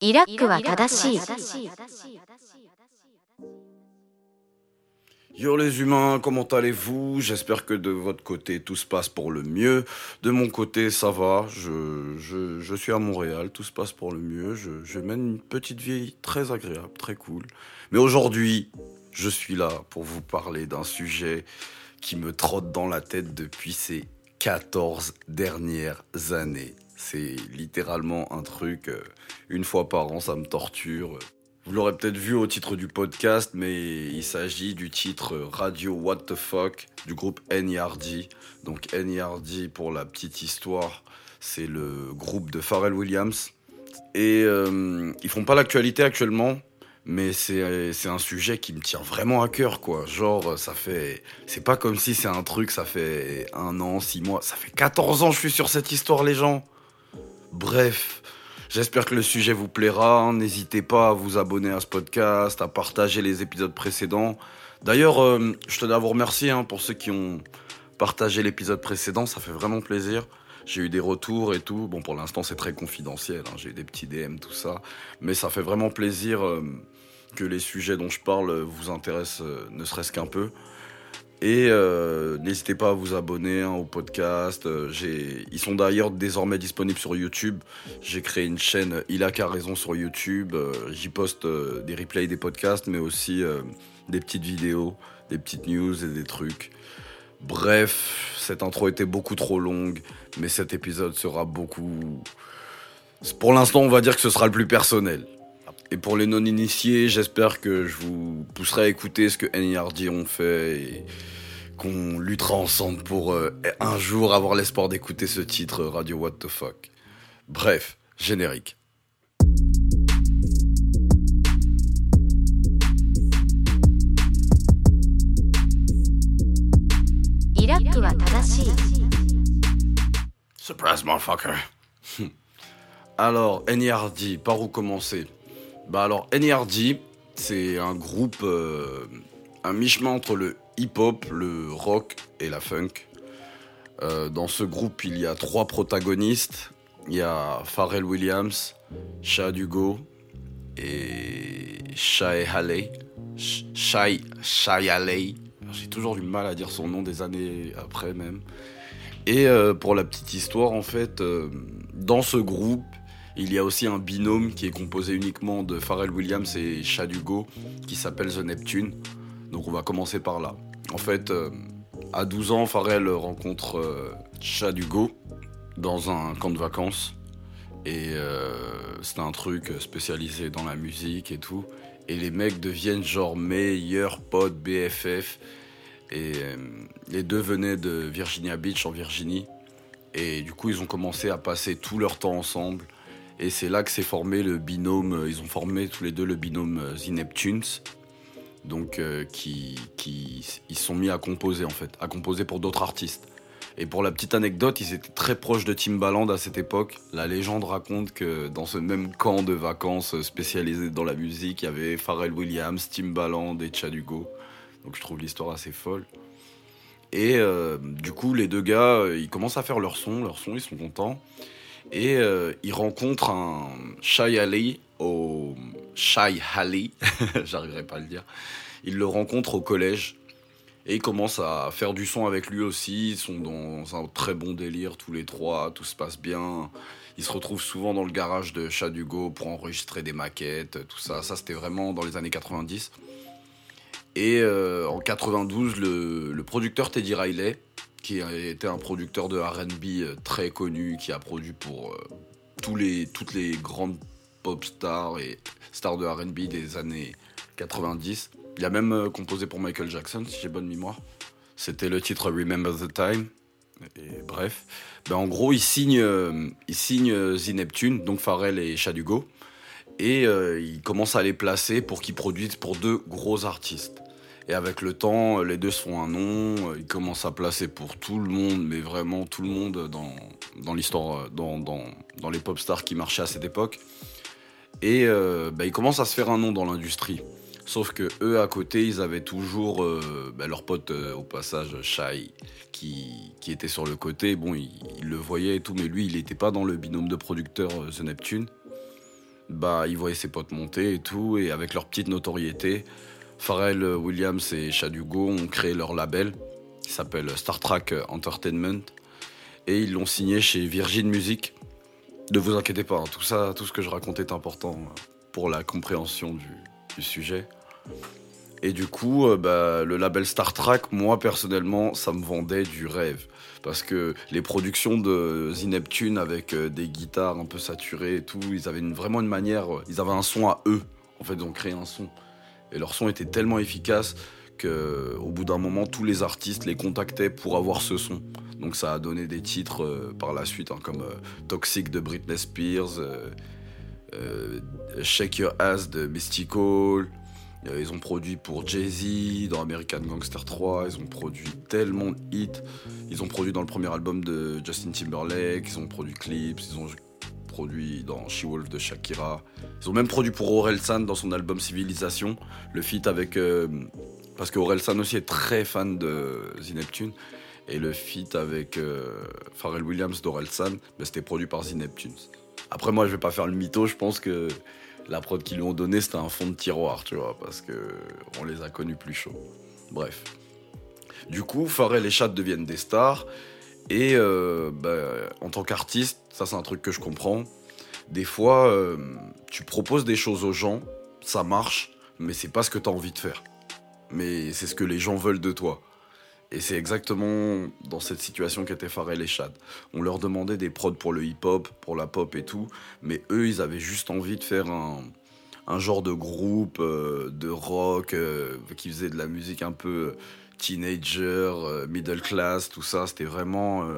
イラックは正しい。 Yo les humains, comment allez-vous J'espère que de votre côté tout se passe pour le mieux. De mon côté ça va, je, je, je suis à Montréal, tout se passe pour le mieux. Je, je mène une petite vie très agréable, très cool. Mais aujourd'hui, je suis là pour vous parler d'un sujet qui me trotte dans la tête depuis ces 14 dernières années. c'est littéralement un truc, euh, une fois par an, ça me torture. Vous l'aurez peut-être vu au titre du podcast, mais il s'agit du titre Radio What the Fuck du groupe NERD. Donc NERD, pour la petite histoire, c'est le groupe de Pharrell Williams. Et euh, ils font pas l'actualité actuellement, mais c'est un sujet qui me tient vraiment à cœur, quoi. Genre, ça fait... C'est pas comme si c'est un truc, ça fait un an, six mois. Ça fait 14 ans que je suis sur cette histoire, les gens. Bref, j'espère que le sujet vous plaira. N'hésitez pas à vous abonner à ce podcast, à partager les épisodes précédents. D'ailleurs, euh, je tenais à vous remercier hein, pour ceux qui ont partagé l'épisode précédent. Ça fait vraiment plaisir. J'ai eu des retours et tout. Bon, pour l'instant, c'est très confidentiel. hein. J'ai eu des petits DM, tout ça. Mais ça fait vraiment plaisir euh, que les sujets dont je parle vous intéressent, euh, ne serait-ce qu'un peu. Et euh, n'hésitez pas à vous abonner hein, au podcast. Euh, Ils sont d'ailleurs désormais disponibles sur YouTube. J'ai créé une chaîne Il a qu'à raison sur YouTube. Euh, J'y poste euh, des replays des podcasts, mais aussi euh, des petites vidéos, des petites news et des trucs. Bref, cette intro était beaucoup trop longue, mais cet épisode sera beaucoup... Pour l'instant, on va dire que ce sera le plus personnel. Et pour les non-initiés, j'espère que je vous pousserai à écouter ce que N.I.R.D. ont fait et qu'on luttera ensemble pour euh, un jour avoir l'espoir d'écouter ce titre euh, Radio What the Fuck. Bref, générique. Surprise, motherfucker. Alors, N.I.R.D., par où commencer? Bah alors, NERD, c'est un groupe, euh, un mi-chemin entre le hip-hop, le rock et la funk. Euh, dans ce groupe, il y a trois protagonistes. Il y a Pharrell Williams, Shad Hugo et Shai Haley. Sh- Shai, Haley. J'ai toujours du mal à dire son nom des années après même. Et euh, pour la petite histoire, en fait, dans ce groupe, il y a aussi un binôme qui est composé uniquement de Pharrell Williams et Chad Hugo, qui s'appelle The Neptune. Donc on va commencer par là. En fait, euh, à 12 ans, Pharrell rencontre euh, Chad Hugo dans un camp de vacances. Et euh, c'est un truc spécialisé dans la musique et tout. Et les mecs deviennent genre meilleurs potes BFF. Et les deux venaient de Virginia Beach en Virginie. Et du coup, ils ont commencé à passer tout leur temps ensemble. Et c'est là que s'est formé le binôme. euh, Ils ont formé tous les deux le binôme euh, The Neptunes. Donc, euh, qui, qui ils sont mis à composer en fait, à composer pour d'autres artistes. Et pour la petite anecdote, ils étaient très proches de Timbaland à cette époque. La légende raconte que dans ce même camp de vacances spécialisé dans la musique, il y avait Pharrell Williams, Timbaland et Chad Hugo. Donc je trouve l'histoire assez folle. Et euh, du coup, les deux gars, euh, ils commencent à faire leur son, leur son, ils sont contents. Et euh, ils rencontrent un Shai Ali au Shai Ali, j'arriverai pas à le dire. Ils le rencontrent au collège et ils commencent à faire du son avec lui aussi. Ils sont dans un très bon délire tous les trois, tout se passe bien. Ils se retrouvent souvent dans le garage de Chad Hugo pour enregistrer des maquettes, tout ça. Ça, c'était vraiment dans les années 90. Et euh, en 92, le, le producteur Teddy Riley, qui était un producteur de RB euh, très connu, qui a produit pour euh, toutes les grandes pop stars et stars de RB des années 90. Il a même euh, composé pour Michael Jackson, si j'ai bonne mémoire. C'était le titre Remember the Time. Et bref, ben en gros, il signe, The Neptune, donc Pharrell et Chad Hugo, et il commence à les placer pour qu'ils produisent pour deux gros artistes. Et avec le temps, les deux se font un nom, euh, ils commencent à placer pour tout le monde, mais vraiment tout le monde dans, dans l'histoire, euh, dans, dans, dans les pop stars qui marchaient à cette époque. Et euh, bah, ils commencent à se faire un nom dans l'industrie. Sauf que eux à côté, ils avaient toujours euh, bah, leur pote euh, au passage, Shai, qui, qui était sur le côté. Bon, il, le voyait et tout, mais lui, il n'était pas dans le binôme de producteurs euh, The Neptune. bah, il voyait ses potes monter et tout, et avec leur petite notoriété, Pharrell Williams et Chad Hugo ont créé leur label, qui s'appelle Star Trek Entertainment, et ils l'ont signé chez Virgin Music. Ne vous inquiétez pas, hein, tout ça, tout ce que je racontais est important pour la compréhension du, sujet. Et du coup, euh, bah, le label Star Trek, moi personnellement, ça me vendait du rêve. Parce que les productions de The Neptune avec euh, des guitares un peu saturées et tout, ils avaient vraiment une manière, euh, ils avaient un son à eux. En fait, ils ont créé un son. Et leur son était tellement efficace qu'au bout d'un moment, tous les artistes les contactaient pour avoir ce son. Donc ça a donné des titres par la suite, hein, comme Toxic de Britney Spears, Shake Your Ass de Mystical. Euh, ils ont produit pour Jay-Z, dans American Gangster 3, ils ont produit tellement de hits. Ils ont produit dans le premier album de Justin Timberlake, ils ont produit clips, ils ont produit dans She-Wolf de Shakira. Ils ont même produit pour Orelsan dans son album Civilisation, le feat avec... Euh, parce que Orelsan aussi est très fan de The Neptune. Et le feat avec euh, Pharrell Williams d'Orelsan, ben, c'était produit par The Neptunes. Après moi je vais pas faire le mytho, je pense que la prod qu'ils lui ont donné, c'était un fond de tiroir, tu vois, parce que on les a connus plus chauds. Bref. Du coup, Pharrell et Chad deviennent des stars. Et euh, bah, en tant qu'artiste, ça c'est un truc que je comprends. Des fois, euh, tu proposes des choses aux gens, ça marche, mais c'est pas ce que tu as envie de faire. Mais c'est ce que les gens veulent de toi. Et c'est exactement dans cette situation qu'étaient Pharrell et Chad. On leur demandait des prods pour le hip-hop, pour la pop et tout, mais eux, ils avaient juste envie de faire un, genre de groupe euh, de rock qui faisait de la musique un peu teenager, euh, middle class, tout ça. C'était vraiment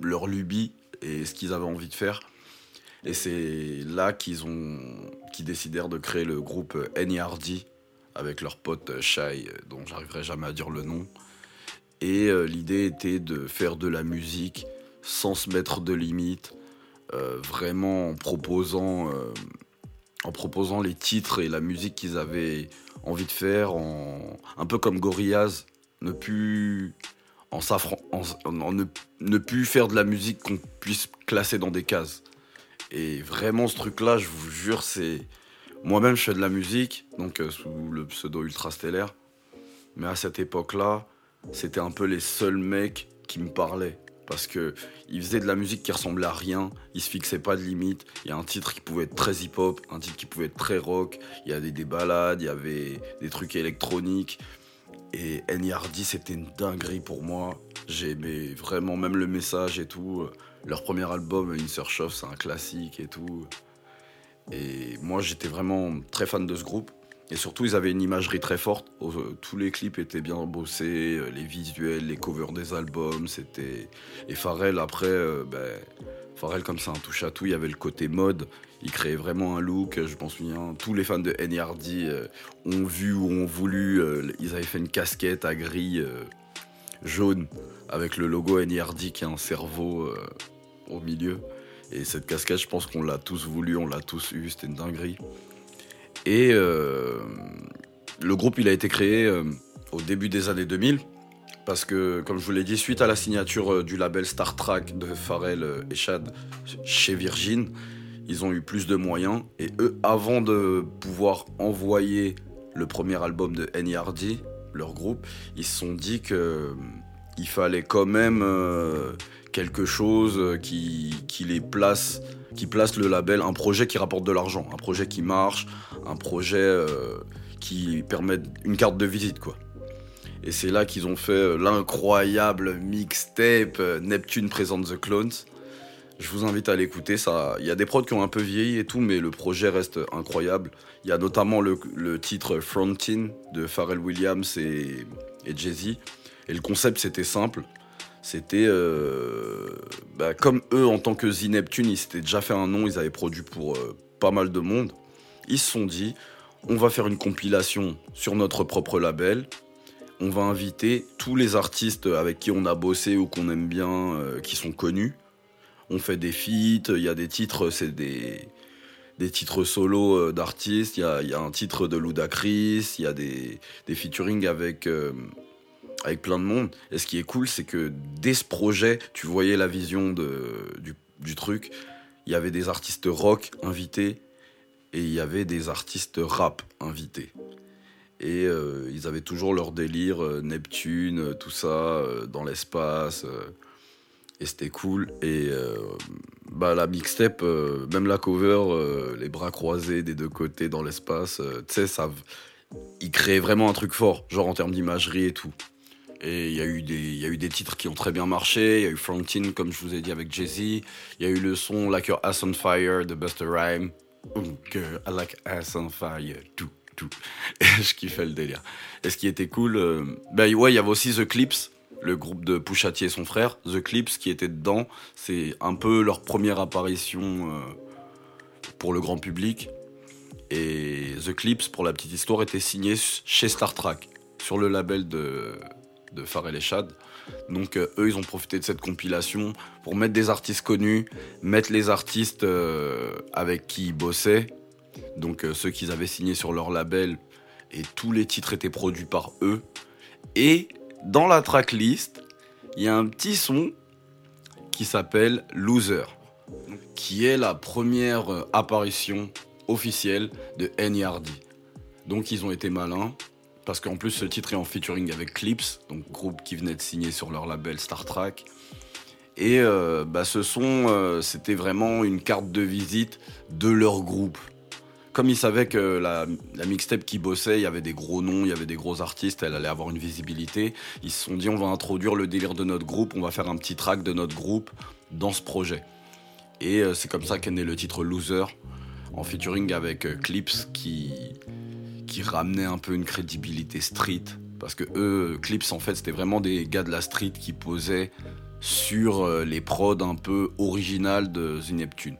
leur lubie et ce qu'ils avaient envie de faire. Et c'est là qu'ils ont, qu'ils décidèrent de créer le groupe NERD avec leur pote Shai, dont j'arriverai jamais à dire le nom. Et euh, l'idée était de faire de la musique sans se mettre de limites, euh, vraiment en proposant, euh, en proposant les titres et la musique qu'ils avaient envie de faire, un peu comme Gorillaz, ne plus, en, ne, ne plus faire de la musique qu'on puisse classer dans des cases. Et vraiment, ce truc-là, je vous jure, c'est. Moi-même, je fais de la musique, donc sous le pseudo Ultra Stellaire. Mais à cette époque-là, c'était un peu les seuls mecs qui me parlaient. Parce que ils faisaient de la musique qui ressemblait à rien, ils se fixaient pas de limites. Il y a un titre qui pouvait être très hip-hop, un titre qui pouvait être très rock. Il y avait des balades, il y avait des trucs électroniques. Et NERD, c'était une dinguerie pour moi. J'aimais vraiment même le message et tout. Leur premier album, In Search of, c'est un classique et tout. Et moi, j'étais vraiment très fan de ce groupe. Et surtout, ils avaient une imagerie très forte. Tous les clips étaient bien bossés, euh, les visuels, les covers des albums, c'était. Et Pharrell, après, euh, ben, Pharrell, comme c'est un touche à tout, il y avait le côté mode. Il créait vraiment un look. Je m'en souviens, tous les fans de NERD ont vu ou ont voulu. ils avaient fait une casquette à gris jaune avec le logo NERD qui a un cerveau au milieu. Et cette casquette, je pense qu'on l'a tous voulu, on l'a tous eu, c'était une dinguerie. Et euh, le groupe, il a été créé euh, au début des années 2000. Parce que, comme je vous l'ai dit, suite à la signature euh, du label Star Trek de Pharrell et Chad chez Virgin, ils ont eu plus de moyens. Et eux, avant de pouvoir envoyer le premier album de NERD, leur groupe, ils se sont dit qu'il fallait quand même quelque chose qui, qui les place qui place le label, un projet qui rapporte de l'argent, un projet qui marche, un projet euh, qui permet une carte de visite, quoi. Et c'est là qu'ils ont fait euh, l'incroyable mixtape euh, Neptune présente The Clones. Je vous invite à l'écouter. Il y a des prods qui ont un peu vieilli et tout, mais le projet reste incroyable. Il y a notamment le, titre Frontin de Pharrell Williams et, et Jay-Z. Et le concept, c'était simple. C'était bah, comme eux en tant que Z Neptune, ils s'étaient déjà fait un nom, ils avaient produit pour pas mal de monde ils se sont dit, on va faire une compilation sur notre propre label. On va inviter tous les artistes avec qui on a bossé ou qu'on aime bien, euh, qui sont connus. On fait des feats, il y a des titres, c'est des, des titres solo euh, d'artistes, il y a, un titre de Ludacris, il y a des, des featuring avec, euh, avec plein de monde. Et ce qui est cool, c'est que dès ce projet, tu voyais la vision du, truc. Il y avait des artistes rock invités, et il y avait des artistes rap invités. Et euh, ils avaient toujours leur délire Neptune, tout ça, dans l'espace. Et c'était cool. Et euh, bah, la mixtape, euh, même la cover, euh, les bras croisés des deux côtés dans l'espace, tu sais, ça. Ils créaient vraiment un truc fort, genre en termes d'imagerie et tout. Et il y, a eu des- il y a eu des titres qui ont très bien marché. Il y a eu Frontin, comme je vous ai dit, avec Jay-Z. Il y a eu le son Like Your Ass on Fire de Buster Rhyme. Oh, girl, I like ass on fire. Tout, tout. Et je kiffais le délire. Et ce qui était cool, ben ouais, il y avait aussi The Clips, le groupe de Pusha T et son frère. The Clips qui était dedans. C'est un peu leur première apparition euh, pour le grand public. Et The Clips, pour la petite histoire, était signé chez Star Trek, sur le label de, de Pharrell et Chad. Donc euh, eux, ils ont profité de cette compilation pour mettre des artistes connus, mettre les artistes euh, avec qui ils bossaient, donc ceux qu'ils avaient signés sur leur label, et tous les titres étaient produits par eux. Et dans la tracklist, il y a un petit son qui s'appelle Loser, qui est la première euh, apparition officielle de NERD. Donc ils ont été malins, parce qu'en plus ce titre est en featuring avec Clips, donc groupe qui venait de signer sur leur label Star Trek. Et euh, bah, ce son, euh, c'était vraiment une carte de visite de leur groupe. Comme ils savaient que la, la mixtape qui bossait, il y avait des gros noms, il y avait des gros artistes, elle allait avoir une visibilité, ils se sont dit on va introduire le délire de notre groupe, on va faire un petit track de notre groupe dans ce projet. Et euh, c'est comme ça qu'est né le titre Loser, en featuring avec euh, Clips qui, qui ramenait un peu une crédibilité street. Parce que eux, Clips, en fait, c'était vraiment des gars de la street qui posaient sur euh, les prods un peu originales de The Neptune.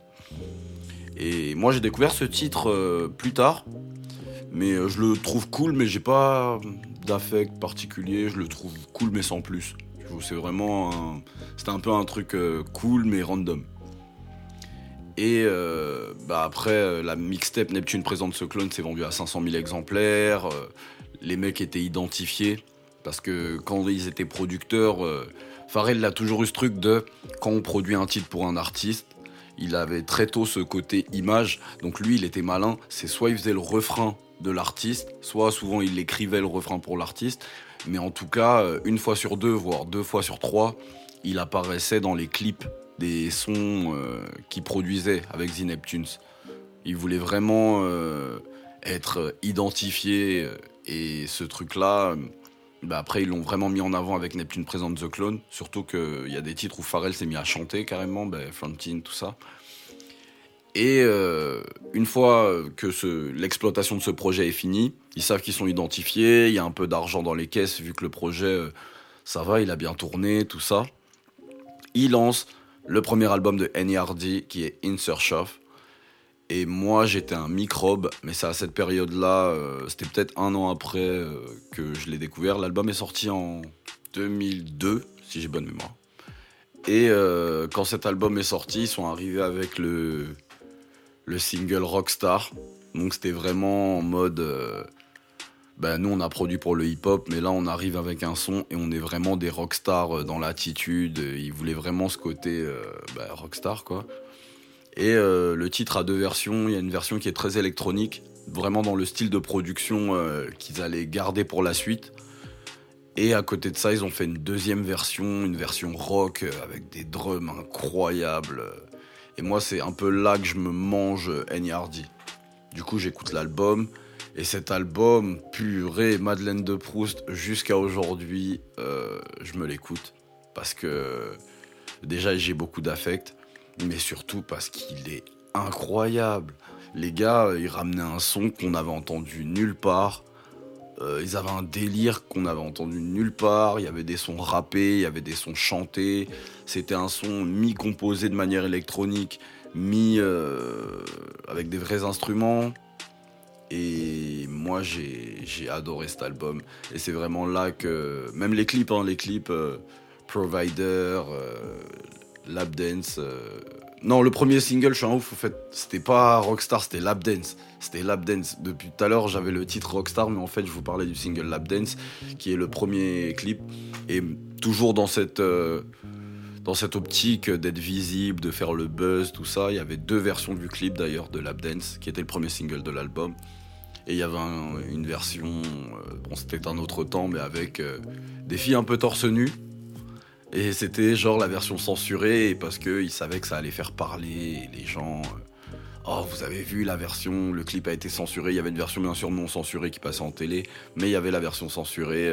Et moi, j'ai découvert ce titre euh, plus tard, mais euh, je le trouve cool, mais j'ai pas d'affect particulier. Je le trouve cool, mais sans plus. C'est vraiment. un- C'était un peu un truc euh, cool, mais random. Et bah après, la mixtape Neptune présente ce clone s'est vendue à 500 000 exemplaires. les mecs étaient identifiés parce que quand ils étaient producteurs, Pharrell a toujours eu ce truc de quand on produit un titre pour un artiste, il avait très tôt ce côté image. Donc lui, il était malin. C'est soit il faisait le refrain de l'artiste, soit souvent il écrivait le refrain pour l'artiste. Mais en tout cas, euh, une fois sur deux, voire deux fois sur trois, il apparaissait dans les clips des sons euh, qu'il produisait avec The Neptunes. Il voulait vraiment euh, être identifié et ce truc-là, bah après ils l'ont vraiment mis en avant avec Neptune présente The Clone. Surtout qu'il y a des titres où Pharrell s'est mis à chanter carrément, bah, Frontine, tout ça. Et euh, une fois que l'exploitation de ce projet est finie, ils savent qu'ils sont identifiés, il y a un peu d'argent dans les caisses vu que le projet, euh, ça va, il a bien tourné, tout ça. Ils lancent le premier album de NERD qui est In Search of. Et moi j'étais un microbe, mais c'est à cette période-là, euh, c'était peut-être un an après euh, que je l'ai découvert. L'album est sorti en 2002, si j'ai bonne mémoire. Et euh, quand cet album est sorti, ils sont arrivés avec le, le single Rockstar. Donc c'était vraiment en mode. ben, nous, on a produit pour le hip-hop, mais là, on arrive avec un son et on est vraiment des rockstars dans l'attitude. Ils voulaient vraiment ce côté ben, rockstar, quoi. Et euh, le titre a deux versions. Il y a une version qui est très électronique, vraiment dans le style de production euh, qu'ils allaient garder pour la suite. Et à côté de ça, ils ont fait une deuxième version, une version rock euh, avec des drums incroyables. Et moi, c'est un peu là que je me mange NERD. Du coup, j'écoute l'album. Et cet album, purée, Madeleine de Proust, jusqu'à aujourd'hui, je me l'écoute. Parce que déjà, j'ai beaucoup d'affect. Mais surtout parce qu'il est incroyable. Les gars, euh, ils ramenaient un son qu'on avait entendu nulle part. Euh, ils avaient un délire qu'on avait entendu nulle part. Il y avait des sons rappés, il y avait des sons chantés. C'était un son mi-composé de manière électronique, mi euh, avec des vrais instruments. Et moi, j'ai adoré cet album. Et c'est vraiment là que. Même les clips, hein, les clips Provider, Lap Dance. euh, Non, le premier single, je suis un ouf, en fait, c'était pas Rockstar, c'était Lap Dance. C'était Lap Dance. Depuis tout à l'heure, j'avais le titre Rockstar, mais en fait, je vous parlais du single Lap Dance, qui est le premier clip. Et toujours dans cette. euh, optique d'être visible, de faire le buzz, tout ça. Il y avait deux versions du clip d'ailleurs de Lap Dance, qui était le premier single de l'album. Et il y avait une version, euh, bon c'était un autre temps, mais avec des filles un peu torse nu. Et c'était genre la version censurée, parce qu'ils savaient que ça allait faire parler les gens. Euh, oh, vous avez vu la version, le clip a été censuré. Il y avait une version bien sûr non censurée qui passait en télé, mais il y avait la version censurée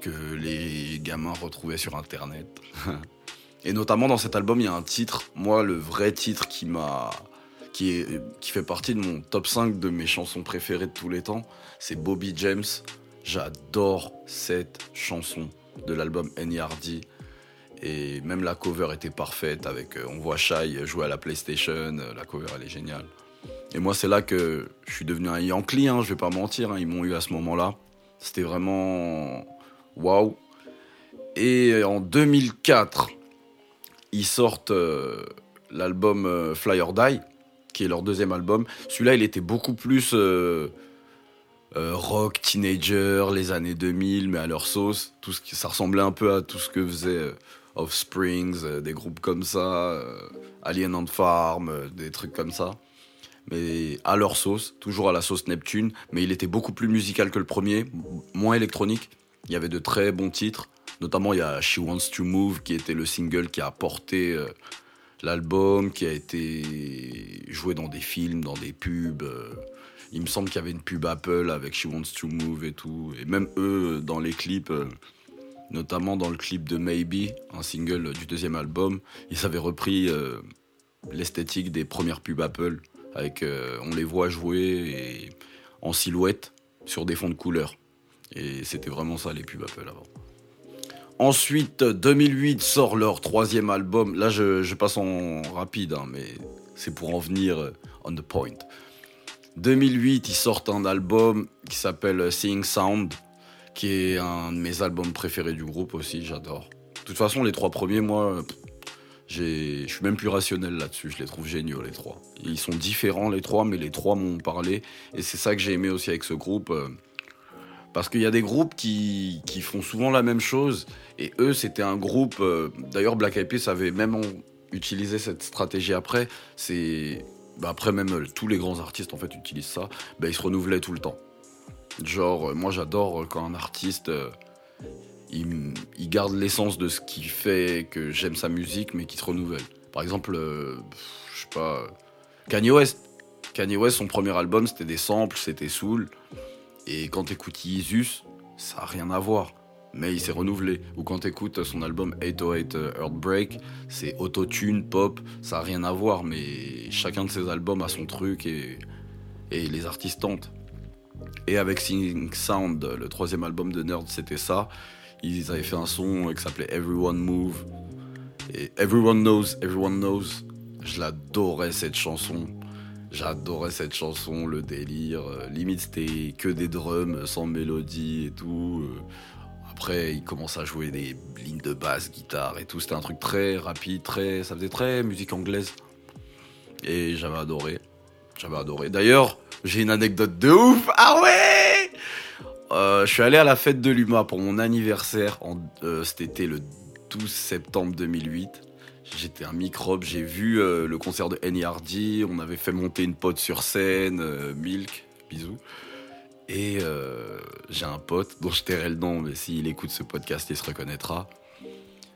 que les gamins retrouvaient sur internet. Et notamment dans cet album, il y a un titre, moi le vrai titre qui m'a qui, est, qui fait partie de mon top 5 de mes chansons préférées de tous les temps, c'est Bobby James. J'adore cette chanson de l'album Hardy. Et même la cover était parfaite avec euh, on voit Shai jouer à la PlayStation, euh, la cover elle est géniale. Et moi c'est là que je suis devenu un Yankee, hein, je vais pas mentir, hein, ils m'ont eu à ce moment-là. C'était vraiment waouh. Et en 2004, ils sortent euh, l'album Fly or Die qui est leur deuxième album. Celui-là, il était beaucoup plus euh, rock, teenager, les années 2000, mais à leur sauce. Tout ce qui, ça ressemblait un peu à tout ce que faisait euh, Offsprings, des groupes comme ça, Alien on Farm, des trucs comme ça. Mais à leur sauce, toujours à la sauce Neptune. Mais il était beaucoup plus musical que le premier, moins électronique. Il y avait de très bons titres. Notamment, il y a She Wants to Move, qui était le single qui a porté l'album qui a été joué dans des films, dans des pubs. Euh, il me semble qu'il y avait une pub Apple avec She Wants to Move et tout. Et même eux, dans les clips, euh, notamment dans le clip de Maybe, un single du deuxième album, ils avaient repris euh, l'esthétique des premières pubs Apple. Avec, on les voit jouer en silhouette sur des fonds de couleur. Et c'était vraiment ça les pubs Apple avant. Ensuite, 2008 sort leur troisième album. Là, je, passe en rapide, hein, mais c'est pour en venir euh, on the point. 2008, ils sortent un album qui s'appelle Seeing Sound, qui est un de mes albums préférés du groupe aussi, j'adore. De toute façon, les trois premiers, moi, je suis même plus rationnel là-dessus, je les trouve géniaux les trois. Ils sont différents les trois, mais les trois m'ont parlé, et c'est ça que j'ai aimé aussi avec ce groupe. Euh, parce qu'il y a des groupes qui, font souvent la même chose. Et eux, c'était un groupe. Euh, d'ailleurs, Black Eyed Peas avait même utilisé cette stratégie après. C'est. Bah, après, même euh, tous les grands artistes en fait utilisent ça. Bah, ils se renouvelaient tout le temps. Genre, euh, moi j'adore quand un artiste. garde l'essence de ce qui fait que j'aime sa musique, mais qui se renouvelle. Par exemple, je sais pas. Kanye West. Kanye West, son premier album, c'était des samples, c'était soul. Et quand t'écoutes Yeezus, ça n'a rien à voir. Mais il s'est renouvelé. Ou quand t'écoutes son album 808 euh, Earthbreak, c'est autotune, pop, ça n'a rien à voir. Mais chacun de ses albums a son truc et, et les artistes tentent. Et avec Singing Sound, le troisième album de Nerd, c'était ça. Ils avaient fait un son qui s'appelait Everyone Move. Et Everyone Knows, Everyone Knows. Je l'adorais cette chanson. J'adorais cette chanson, le délire. Euh, limite, c'était que des drums sans mélodie et tout. Euh. Après, il commence à jouer des lignes de basse, guitare et tout. C'était un truc très rapide, très, ça faisait très musique anglaise. Et j'avais adoré. J'avais adoré. D'ailleurs, j'ai une anecdote de ouf. Ah ouais euh, Je suis allé à la fête de l'UMA pour mon anniversaire. En, C'était le 12 septembre 2008. J'étais un microbe, j'ai vu euh, le concert de Hardy, on avait fait monter une pote sur scène, euh, Milk, bisous. Et euh, j'ai un pote dont je tairai le nom, mais s'il écoute ce podcast, il se reconnaîtra.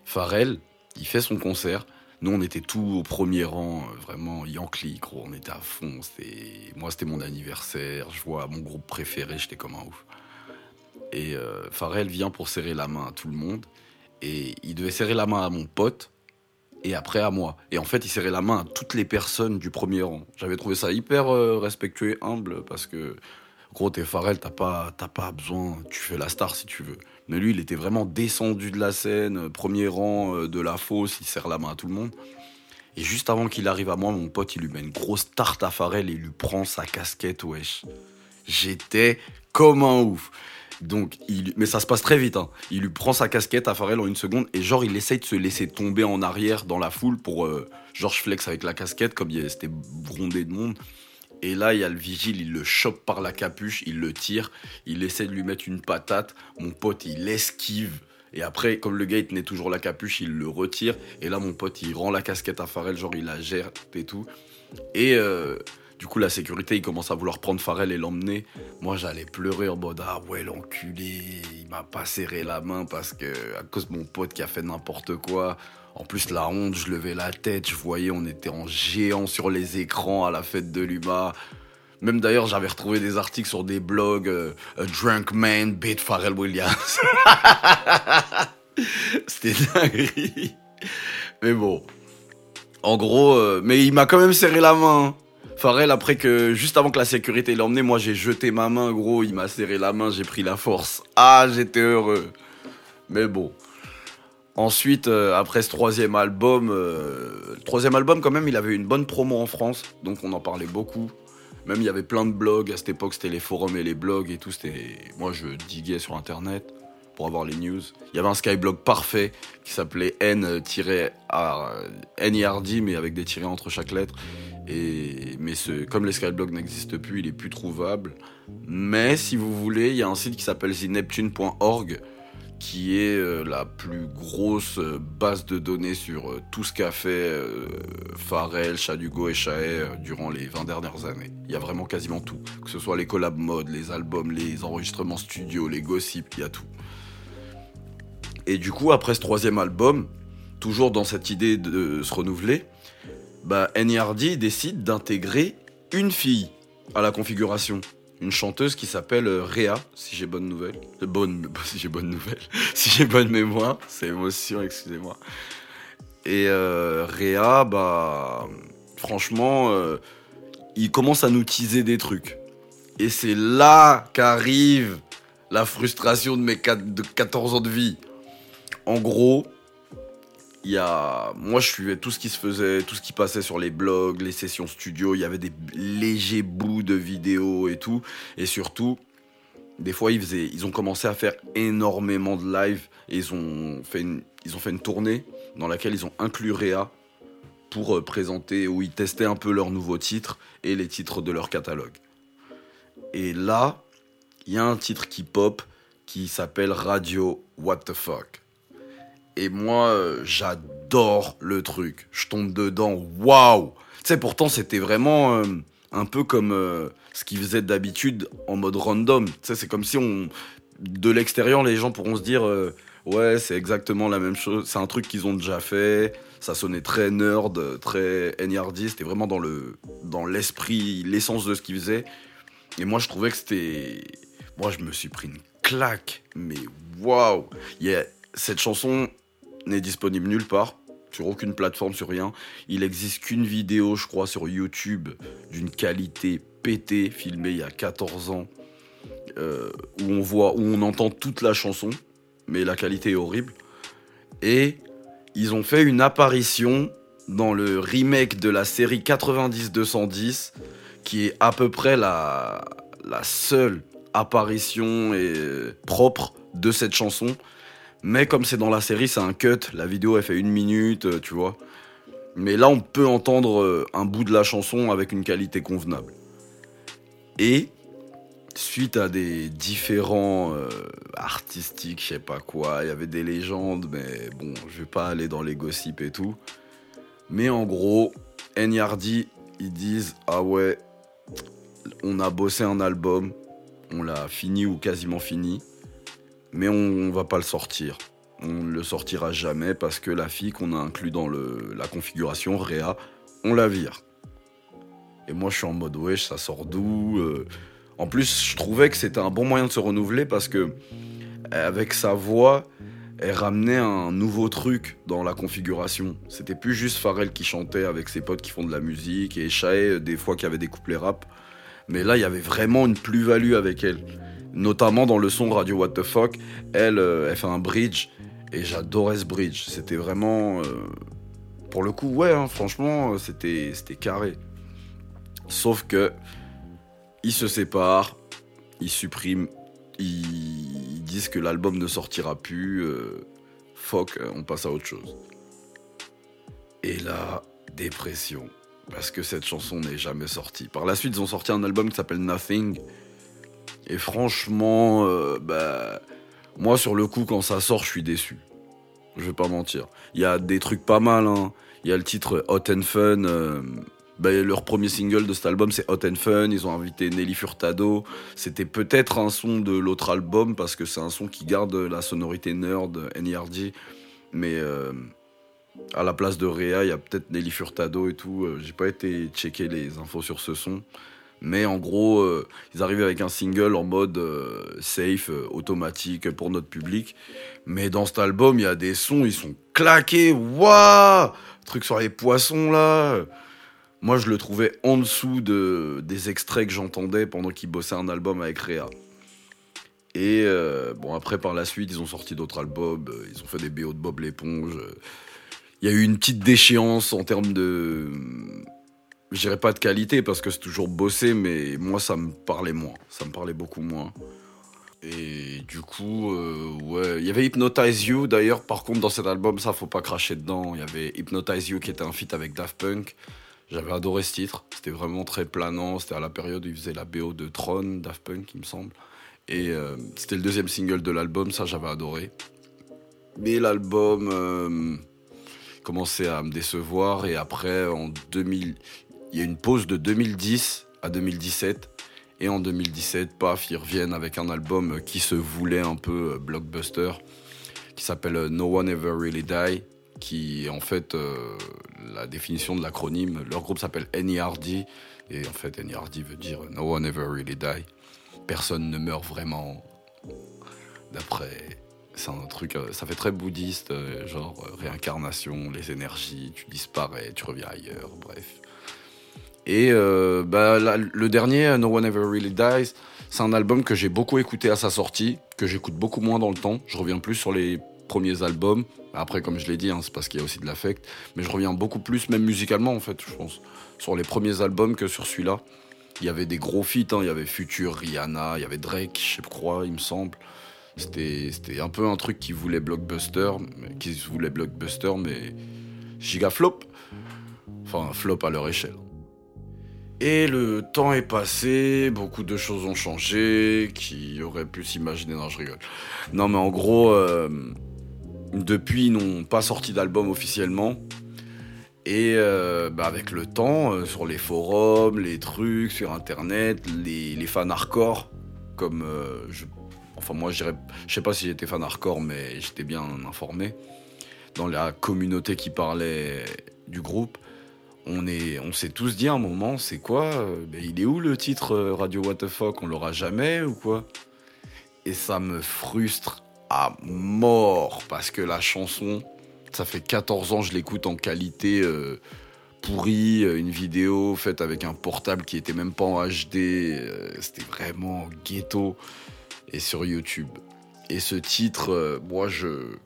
Pharrell, il fait son concert. Nous, on était tout au premier rang, vraiment Yankee, gros. On était à fond. Moi, c'était mon anniversaire. Je vois mon groupe préféré, j'étais comme un ouf. Et Pharrell vient pour serrer la main à tout le monde. Et il devait serrer la main à mon pote et après à moi. Et en fait, il serrait la main à toutes les personnes du premier rang. J'avais trouvé ça hyper euh, respectueux humble parce que, gros, t'es Pharrell, t'as pas, pas besoin, tu fais la star si tu veux. Mais lui, il était vraiment descendu de la scène, euh, premier rang euh, de la fosse, il serre la main à tout le monde. Et juste avant qu'il arrive à moi, mon pote, il lui met une grosse tarte à Pharrell et il lui prend sa casquette, wesh. J'étais comme un ouf. Donc, il, mais ça se passe très vite. Hein. Il lui prend sa casquette à Pharrell en une seconde et genre il essaye de se laisser tomber en arrière dans la foule pour euh, George flex avec la casquette comme c'était grondé de monde. Et là, il y a le vigile, il le chope par la capuche, il le tire, il essaie de lui mettre une patate. Mon pote, il esquive. Et après, comme le gars il tenait toujours la capuche, il le retire. Et là, mon pote, il rend la casquette à Pharrell, genre il la gère et tout. Et euh, du coup, la sécurité, il commence à vouloir prendre Pharrell et l'emmener. Moi, j'allais pleurer en mode Ah ouais, l'enculé, il m'a pas serré la main parce que, à cause de mon pote qui a fait n'importe quoi. En plus, la honte, je levais la tête, je voyais, on était en géant sur les écrans à la fête de l'UMA. Même d'ailleurs, j'avais retrouvé des articles sur des blogs euh, A Drunk Man beat Pharrell Williams. C'était dinguerie. Mais bon. En gros, euh, mais il m'a quand même serré la main. Pharrell, après que, juste avant que la sécurité l'emmène, moi j'ai jeté ma main, gros, il m'a serré la main, j'ai pris la force. Ah, j'étais heureux. Mais bon. Ensuite, euh, après ce troisième album, euh, troisième album quand même, il avait une bonne promo en France, donc on en parlait beaucoup. Même il y avait plein de blogs, à cette époque c'était les forums et les blogs et tout, c'était... Moi je diguais sur internet pour avoir les news. Il y avait un skyblog parfait qui s'appelait N-NIRD, mais avec des tirés entre chaque lettre. Et, mais comme les n'existent plus, il est plus trouvable. Mais si vous voulez, il y a un site qui s'appelle theneptune.org qui est euh, la plus grosse euh, base de données sur euh, tout ce qu'a fait Pharrell, Chadugo et Chaé durant les 20 dernières années. Il y a vraiment quasiment tout. Que ce soit les collab modes, les albums, les enregistrements studio, les gossips, il y a tout. Et du coup, après ce troisième album, toujours dans cette idée de se renouveler, bah, NERD décide d'intégrer une fille à la configuration. Une chanteuse qui s'appelle euh, Réa, si j'ai bonne nouvelle. Euh, bonne, si j'ai bonne nouvelle. si j'ai bonne mémoire. C'est émotion, excusez-moi. Et euh, Réa, bah, franchement, euh, il commence à nous teaser des trucs. Et c'est là qu'arrive la frustration de mes 4, de 14 ans de vie. En gros, il y a... moi je suivais tout ce qui se faisait, tout ce qui passait sur les blogs, les sessions studio, il y avait des légers bouts de vidéos et tout. Et surtout, des fois ils, faisaient, ils ont commencé à faire énormément de live et ils ont fait une, ils ont fait une tournée dans laquelle ils ont inclus Réa pour euh, présenter, où ils testaient un peu leurs nouveaux titres et les titres de leur catalogue. Et là, il y a un titre qui pop qui s'appelle Radio What the Fuck. Et moi, euh, j'adore le truc. Je tombe dedans. Waouh Tu sais, pourtant, c'était vraiment euh, un peu comme euh, ce qu'ils faisaient d'habitude en mode random. Tu sais, c'est comme si. De l'extérieur, les gens pourront se dire Ouais, c'est exactement la même chose. C'est un truc qu'ils ont déjà fait. Ça sonnait très nerd, très NERD. C'était vraiment dans le dans l'esprit, l'essence de ce qu'ils faisaient. Et moi, je trouvais que c'était. Moi, je me suis pris une claque. Mais waouh yeah. Cette chanson, n'est disponible nulle part, sur aucune plateforme, sur rien. Il existe qu'une vidéo, je crois, sur YouTube d'une qualité pétée, filmée il y a 14 ans, euh, où on voit, où on entend toute la chanson, mais la qualité est horrible. Et ils ont fait une apparition dans le remake de la série 90-210, qui est à peu près la, seule apparition propre de cette chanson. Mais comme c'est dans la série, c'est un cut. La vidéo, elle fait une minute, euh, tu vois. Mais là, on peut entendre euh, un bout de la chanson avec une qualité convenable. Et suite à des différents euh, artistiques, je sais pas quoi, il y avait des légendes, mais bon, je vais pas aller dans les gossips et tout. Mais en gros, Nyardi, ils disent Ah ouais, on a bossé un album, on l'a fini ou quasiment fini mais on, va pas le sortir. On ne le sortira jamais parce que la fille qu'on a inclus dans la configuration, Réa, on la vire. Et moi, je suis en mode, wesh, ça sort d'où euh. En plus, je trouvais que c'était un bon moyen de se renouveler parce que, avec sa voix, elle ramenait un nouveau truc dans la configuration. C'était plus juste Pharrell qui chantait avec ses potes qui font de la musique et Chae, des fois, qui avait des couplets rap. Mais là, il y avait vraiment une plus-value avec elle notamment dans le son Radio What the Fuck, elle, euh, elle fait un bridge et j'adorais ce bridge. C'était vraiment, euh, pour le coup, ouais, hein, franchement, c'était, c'était carré. Sauf que ils se séparent, ils suppriment, ils, disent que l'album ne sortira plus. Euh, fuck, on passe à autre chose. Et là, dépression. Parce que cette chanson n'est jamais sortie. Par la suite, ils ont sorti un album qui s'appelle Nothing, et franchement, euh, bah, moi, sur le coup, quand ça sort, je suis déçu. Je vais pas mentir. Il y a des trucs pas mal. Hein. Il y a le titre Hot and Fun. euh, ben, leur premier single de cet album, c'est Hot and Fun. Ils ont invité Nelly Furtado. C'était peut-être un son de l'autre album parce que c'est un son qui garde la sonorité nerd NERD. Mais euh, à la place de Réa, il y a peut-être Nelly Furtado et tout. J'ai pas été checker les infos sur ce son. Mais en gros, euh, ils arrivent avec un single en mode euh, safe, euh, automatique pour notre public. Mais dans cet album, il y a des sons, ils sont claqués. Waouh Truc sur les poissons là. Moi, je le trouvais en dessous de, des extraits que j'entendais pendant qu'ils bossaient un album avec Réa. Et bon, après, par la suite, ils ont sorti d'autres albums. Ils ont fait des BO de Bob l'éponge. Il y a eu une petite déchéance en termes de. Je dirais pas de qualité parce que c'est toujours bossé, mais moi, ça me parlait moins. Ça me parlait beaucoup moins. Et du coup, euh, ouais, il y avait Hypnotize You d'ailleurs. Par contre, dans cet album, ça faut pas cracher dedans. Il y avait Hypnotize You qui était un feat avec Daft Punk. J'avais adoré ce titre. C'était vraiment très planant. C'était à la période où ils faisaient la BO de Tron, Daft Punk, il me semble. Et euh, c'était le deuxième single de l'album. Ça, j'avais adoré. Mais l'album euh, commençait à me décevoir. Et après, en 2000, il y a une pause de 2010 à 2017. Et en 2017, paf, ils reviennent avec un album qui se voulait un peu euh, blockbuster, qui s'appelle euh, No One Ever Really Die, qui est en fait euh, la définition de l'acronyme. Leur groupe s'appelle NERD, et en fait NERD veut dire No One Ever Really Die. Personne ne meurt vraiment. D'après. C'est un truc, ça fait très bouddhiste, genre réincarnation, les énergies, tu disparais, tu reviens ailleurs, bref. Et euh, bah, le dernier, No One Ever Really Dies, c'est un album que j'ai beaucoup écouté à sa sortie, que j'écoute beaucoup moins dans le temps. Je reviens plus sur les premiers albums. Après, comme je l'ai dit, hein, c'est parce qu'il y a aussi de l'affect. Mais je reviens beaucoup plus, même musicalement, en fait, je pense, sur les premiers albums que sur celui-là. Il y avait des gros feats, hein. il y avait Future, Rihanna, il y avait Drake, je quoi, il me semble. C'était c'était un peu un truc qui voulait blockbuster, qui voulait blockbuster, mais giga flop. Enfin, flop à leur échelle. Et le temps est passé, beaucoup de choses ont changé, qui auraient pu s'imaginer. Non, je rigole. Non, mais en gros, euh, depuis, ils n'ont pas sorti d'album officiellement. Et euh, bah, avec le temps, euh, sur les forums, les trucs, sur internet, les, fans hardcore, comme je, enfin moi je sais pas si j'étais fan hardcore, mais j'étais bien informé dans la communauté qui parlait du groupe. On est, on s'est tous dit à un moment, c'est quoi euh, ben, Il est où le titre euh, Radio What the Fuck? On l'aura jamais ou quoi? Et ça me frustre à mort parce que la chanson, ça fait 14 ans je l'écoute en qualité euh, pourrie, une vidéo faite avec un portable qui était même pas en HD, c'était vraiment ghetto et sur YouTube. Et ce titre, moi je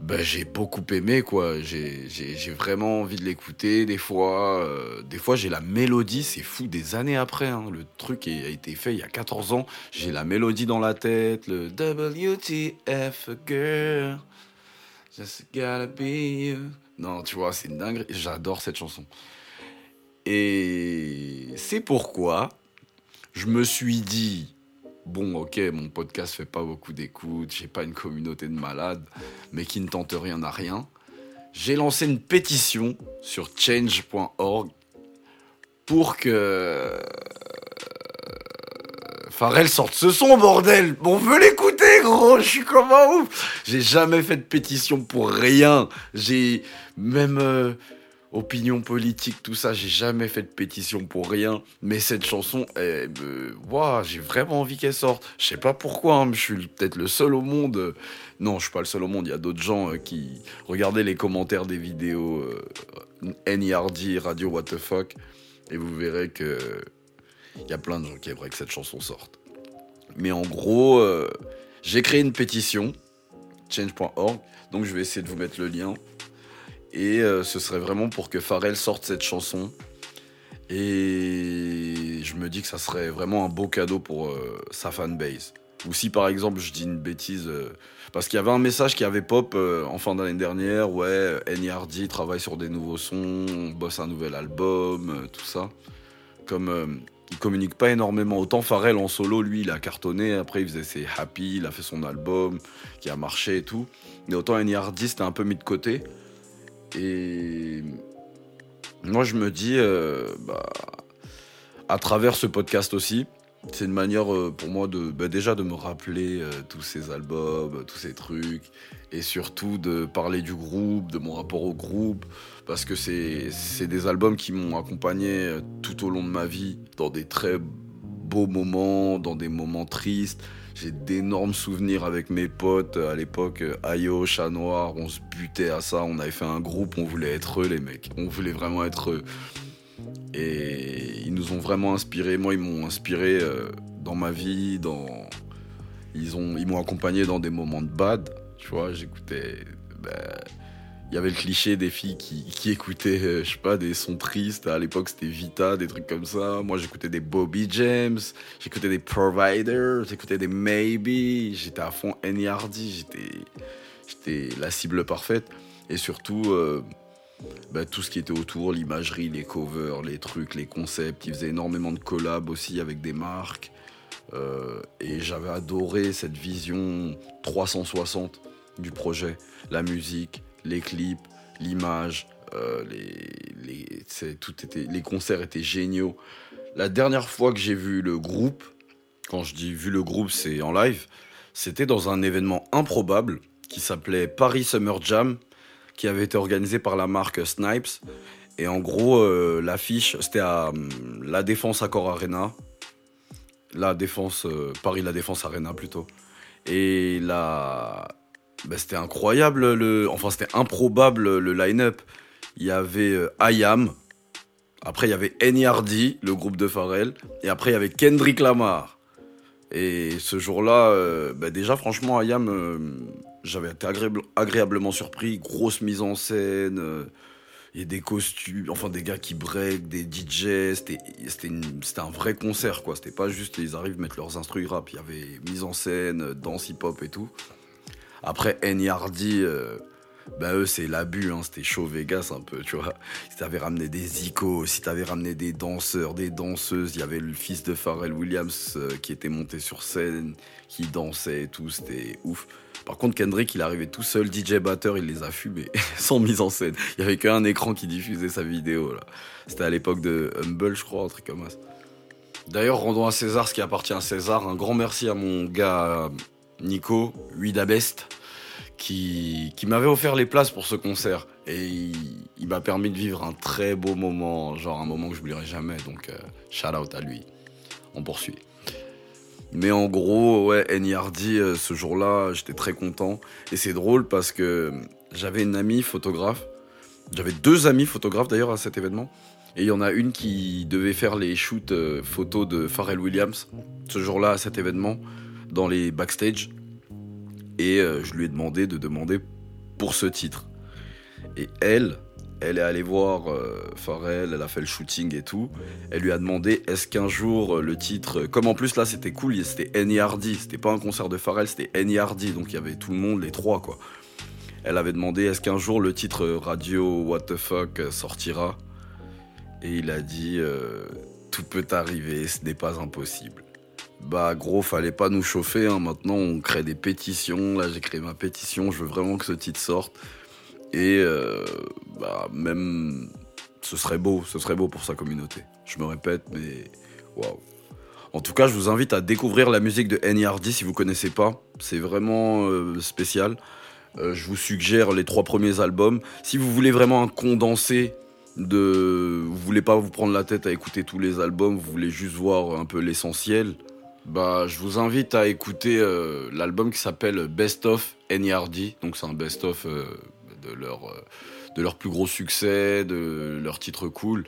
ben, j'ai beaucoup aimé quoi. J'ai vraiment envie de l'écouter. Des fois, euh, des fois j'ai la mélodie. C'est fou des années après. hein. Le truc a été fait il y a 14 ans. J'ai la mélodie dans la tête. Le WTF girl, just gotta be you. Non, tu vois, c'est dingue. J'adore cette chanson. Et c'est pourquoi je me suis dit. Bon, ok, mon podcast fait pas beaucoup d'écoute, j'ai pas une communauté de malades, mais qui ne tente rien à rien. J'ai lancé une pétition sur change.org pour que euh, Pharrell sorte ce son, bordel On veut l'écouter, gros Je suis comme un ouf J'ai jamais fait de pétition pour rien. J'ai même... euh, opinion politique, tout ça, j'ai jamais fait de pétition pour rien. Mais cette chanson, j'ai vraiment envie qu'elle sorte. Je sais pas pourquoi, hein, mais je suis peut-être le seul au monde. Non, je suis pas le seul au monde. Il y a d'autres gens euh, qui regardaient les commentaires des vidéos euh, Radio What the Fuck, et vous verrez que il y a plein de gens qui aimeraient que cette chanson sorte. Mais en gros, euh, j'ai créé une pétition, change.org, donc je vais essayer de vous mettre le lien. Et euh, ce serait vraiment pour que Pharrell sorte cette chanson. Et je me dis que ça serait vraiment un beau cadeau pour euh, sa fanbase. Ou si par exemple je dis une bêtise, euh, parce qu'il y avait un message qui avait pop en fin d'année dernière, ouais, NERD travaille sur des nouveaux sons, on bosse un nouvel album, tout ça. Comme il communique pas énormément. Autant Pharrell en solo, lui, il a cartonné. Après, il faisait ses Happy, il a fait son album qui a marché et tout. Mais autant NERD, c'était un peu mis de côté. Et moi, je me dis, euh, bah, à travers ce podcast aussi, c'est une manière euh, pour moi de bah, déjà de me rappeler euh, tous ces albums, tous ces trucs, et surtout de parler du groupe, de mon rapport au groupe, parce que c'est des albums qui m'ont accompagné tout au long de ma vie, dans des très beaux moments, dans des moments tristes. J'ai d'énormes souvenirs avec mes potes à l'époque, Ayo, Chat Noir, on se butait à ça, on avait fait un groupe, on voulait être eux les mecs, on voulait vraiment être eux. Et ils nous ont vraiment inspiré. Moi, ils m'ont inspiré euh, dans ma vie. Dans... Ils m'ont accompagné dans des moments de bad. Tu vois, j'écoutais. Ben, il y avait le cliché des filles qui, écoutaient, euh, je sais pas, des sons tristes. À l'époque, c'était Vita, des trucs comme ça. Moi, j'écoutais des Bobby James, j'écoutais des Providers, j'écoutais des Maybe. J'étais à fond NERD, j'étais, j'étais la cible parfaite. Et surtout, euh, bah, tout ce qui était autour, l'imagerie, les covers, les trucs, les concepts. Il faisait énormément de collabs aussi avec des marques. Euh, et j'avais adoré cette vision 360 du projet. La musique, les clips, l'image, euh, les, tout était, les concerts étaient géniaux. La dernière fois que j'ai vu le groupe, quand je dis vu le groupe, c'est en live, c'était dans un événement improbable qui s'appelait Paris Summer Jam qui avait été organisé par la marque Snipes. Et en gros, euh, l'affiche, c'était à hum, la Défense Accor Arena. La Défense, euh, Paris La Défense Arena plutôt. Et là, ben, c'était incroyable, le, enfin c'était improbable le line-up. Il y avait euh, IAM, après il y avait NERD, le groupe de Pharrell, et après il y avait Kendrick Lamar. Et ce jour-là, ben, déjà franchement, IAM, j'avais été agréablement surpris. Grosse mise en scène. Euh, et des costumes, enfin des gars qui break, des DJ, c'était un vrai concert quoi. C'était pas juste ils arrivent mettre leurs instruments rap. Il y avait mise en scène, danse hip hop et tout. Après N.Y.R.D., euh, bah eux c'est l'abus, hein, c'était show Vegas un peu, tu vois. Si t'avais ramené des icos, si t'avais ramené des danseurs, des danseuses, il y avait le fils de Pharrell Williams euh, qui était monté sur scène, qui dansait et tout, c'était ouf. Par contre, Kendrick, il arrivé tout seul, DJ batteur, il les a fumés, sans mise en scène. Il y avait qu'un écran qui diffusait sa vidéo, là. C'était à l'époque de Humble, je crois, un truc comme ça. D'ailleurs, rendons à César ce qui appartient à César. Un grand merci à mon gars Nico, Huidabest, qui, qui m'avait offert les places pour ce concert. Et il, m'a permis de vivre un très beau moment, genre un moment que je n'oublierai jamais. Donc, euh, shout out à lui. On poursuit. Mais en gros, ouais, NERD, euh, ce jour-là, j'étais très content. Et c'est drôle parce que j'avais une amie photographe. J'avais deux amis photographes d'ailleurs à cet événement. Et il y en a une qui devait faire les shoots euh, photos de Pharrell Williams ce jour-là à cet événement dans les backstage. Et euh, je lui ai demandé de demander pour ce titre. Et elle, elle est allée voir euh, Pharrell, elle a fait le shooting et tout. Elle lui a demandé est-ce qu'un jour euh, le titre, comme en plus là c'était cool, c'était NERD, c'était pas un concert de Pharrell, c'était NERD, donc il y avait tout le monde, les trois quoi. Elle avait demandé est-ce qu'un jour le titre Radio What the fuck sortira? Et il a dit tout peut arriver, ce n'est pas impossible. Bah gros, fallait pas nous chauffer, hein. maintenant on crée des pétitions, là j'ai créé ma pétition, je veux vraiment que ce titre sorte. Et euh, bah, même, ce serait beau, ce serait beau pour sa communauté. Je me répète, mais waouh. En tout cas, je vous invite à découvrir la musique de NERD si vous connaissez pas. C'est vraiment euh, spécial. Euh, je vous suggère les trois premiers albums. Si vous voulez vraiment un condensé de, vous voulez pas vous prendre la tête à écouter tous les albums, vous voulez juste voir un peu l'essentiel. Bah, je vous invite à écouter l'album qui s'appelle Best of NERD. Donc c'est un best of de leur, euh, de leur plus gros succès, de leurs titres cool.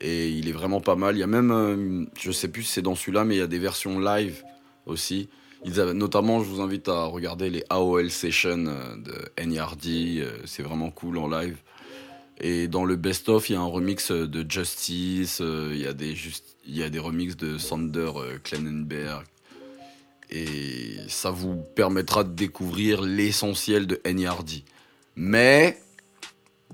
Et il est vraiment pas mal. Il y a même, euh, je sais plus si c'est dans celui-là, mais il y a des versions live aussi. Ils avaient, notamment, je vous invite à regarder les AOL Sessions euh, de NERD. C'est vraiment cool en live. Et dans le best-of, il y a un remix de Justice, il y a des, juste, il y a des remixes de Sander Klenenberg. Et ça vous permettra de découvrir l'essentiel de NERD. Mais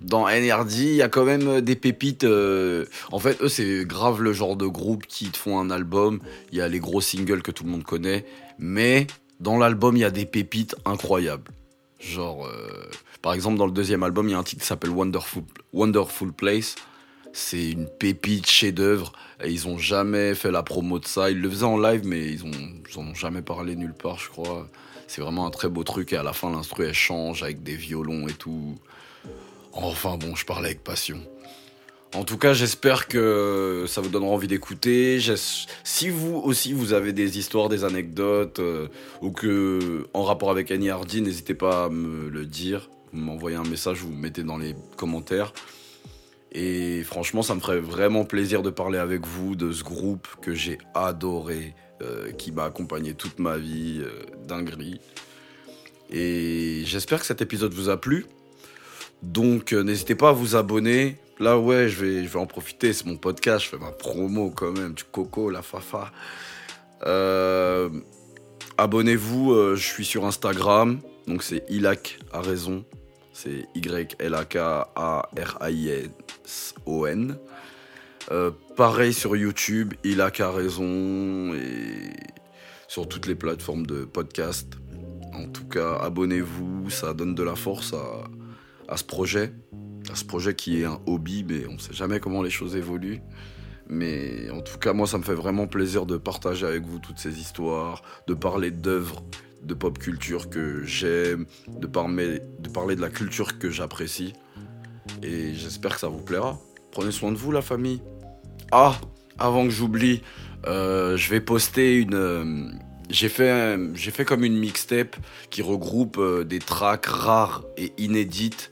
dans NRD, il y a quand même des pépites. euh, En fait, eux, c'est grave le genre de groupe qui te font un album. Il y a les gros singles que tout le monde connaît. Mais dans l'album, il y a des pépites incroyables. Genre, euh, par exemple, dans le deuxième album, il y a un titre qui s'appelle Wonderful, Wonderful Place. C'est une pépite chef-d'œuvre. Ils ont jamais fait la promo de ça. Ils le faisaient en live, mais ils, ont, ils en ont jamais parlé nulle part, je crois. C'est vraiment un très beau truc. Et à la fin, l'instru, elle change avec des violons et tout. Enfin bon, je parlais avec passion. En tout cas, j'espère que ça vous donnera envie d'écouter. Si vous aussi vous avez des histoires, des anecdotes euh, ou que en rapport avec Annie Hardy, n'hésitez pas à me le dire. Vous m'envoyez un message, vous me mettez dans les commentaires. Et franchement, ça me ferait vraiment plaisir de parler avec vous de ce groupe que j'ai adoré, euh, qui m'a accompagné toute ma vie, euh, dinguerie. Et j'espère que cet épisode vous a plu. Donc euh, n'hésitez pas à vous abonner. Là ouais, je vais, je vais en profiter, c'est mon podcast, je fais ma promo quand même, du coco, la fafa. Abonnez-vous, je suis sur Instagram, donc c'est Ilac a raison. C'est Y-L-A-K-A-R-A-I-S-O-N. Euh, pareil sur YouTube, Ilac a raison et sur toutes les plateformes de podcast. En tout cas, abonnez-vous, ça donne de la force à, à ce projet, à ce projet qui est un hobby, mais on ne sait jamais comment les choses évoluent. Mais en tout cas, moi, ça me fait vraiment plaisir de partager avec vous toutes ces histoires, de parler d'œuvres de pop culture que j'aime, de, parler- de la culture que j'apprécie. Et j'espère que ça vous plaira. Prenez soin de vous, la famille. Ah, avant que j'oublie, euh, je vais poster une. euh, j'ai fait, comme une mixtape qui regroupe euh, des tracks rares et inédites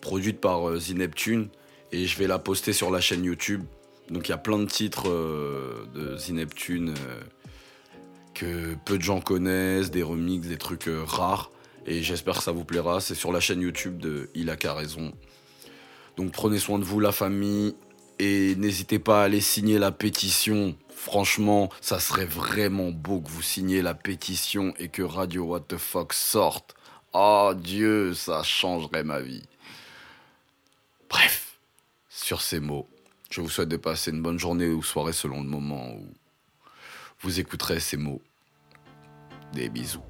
produites par euh, The Neptune et je vais la poster sur la chaîne YouTube. Donc il y a plein de titres de The Neptune euh, que peu de gens connaissent, des remixes, des trucs euh, rares et j'espère que ça vous plaira. C'est sur la chaîne YouTube de Il a qu'à raison. Donc prenez soin de vous, la famille, et n'hésitez pas à aller signer la pétition. Franchement, ça serait vraiment beau que vous signiez la pétition et que Radio What the Fuck sorte. Oh Dieu, ça changerait ma vie. Bref, sur ces mots, je vous souhaite de passer une bonne journée ou soirée selon le moment où vous écouterez ces mots. Des bisous.